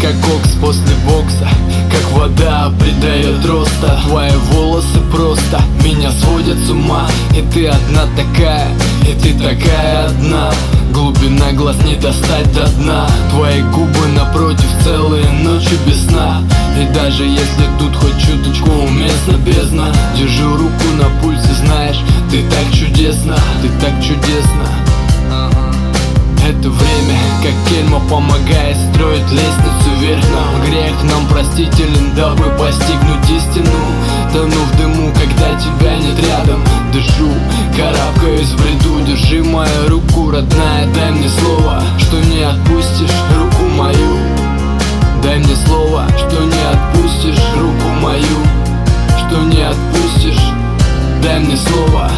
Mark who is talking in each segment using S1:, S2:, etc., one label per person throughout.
S1: как кокс после бокса Как вода придает роста. Твои волосы просто меня сводят с ума И ты одна такая, и ты такая одна. Глубина глаз не достать до дна Твои губы напротив целые ночи без сна. И даже если тут хоть чуточку уместно бездна Держу руку на пульсе, знаешь, ты так чудесна, ты так чудесна это время, как кельма помогает строить лестницу вверх нам. Грех нам простителен, дабы постигнуть истину. Тону в дыму, когда тебя нет рядом. Дышу, карабкаюсь в бреду. Держи мою руку, родная, дай мне слово Что не отпустишь руку мою. Дай мне слово, что не отпустишь руку мою. Что не отпустишь, дай мне слово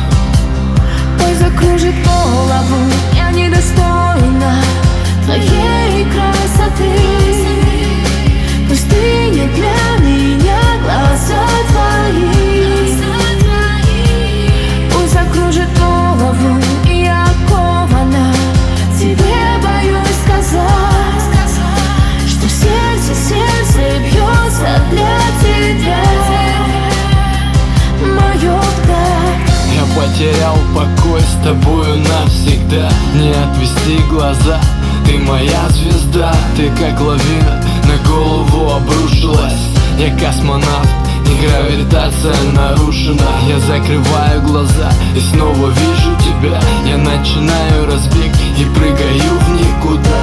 S2: закружит голову Я недостойна твоей красоты. Пустыня для меня глаза твои. Пусть закружит голову Я окована Тебе боюсь сказать Что сердце, сердце бьется для тебя
S1: потерял покой с тобою навсегда. Не отвести глаза, ты моя звезда. Ты как лавина на голову обрушилась. Я космонавт, и гравитация нарушена. Я закрываю глаза и снова вижу тебя. Я начинаю разбег и прыгаю в никуда.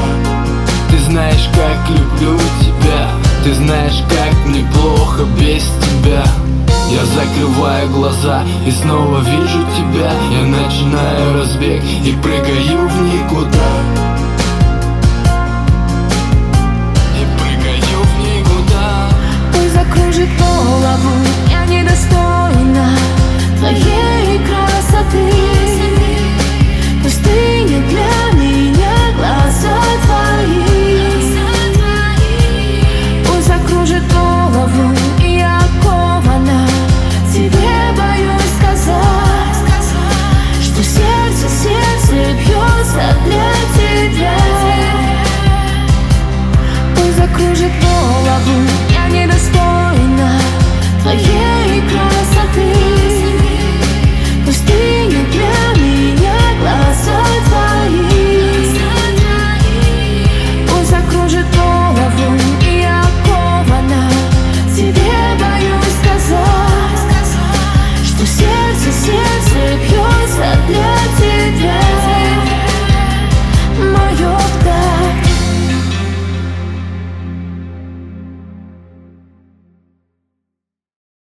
S1: Ты знаешь, как люблю тебя. Ты знаешь, как мне плохо без тебя я закрываю глаза и снова вижу тебя. Я начинаю разбег и прыгаю в никуда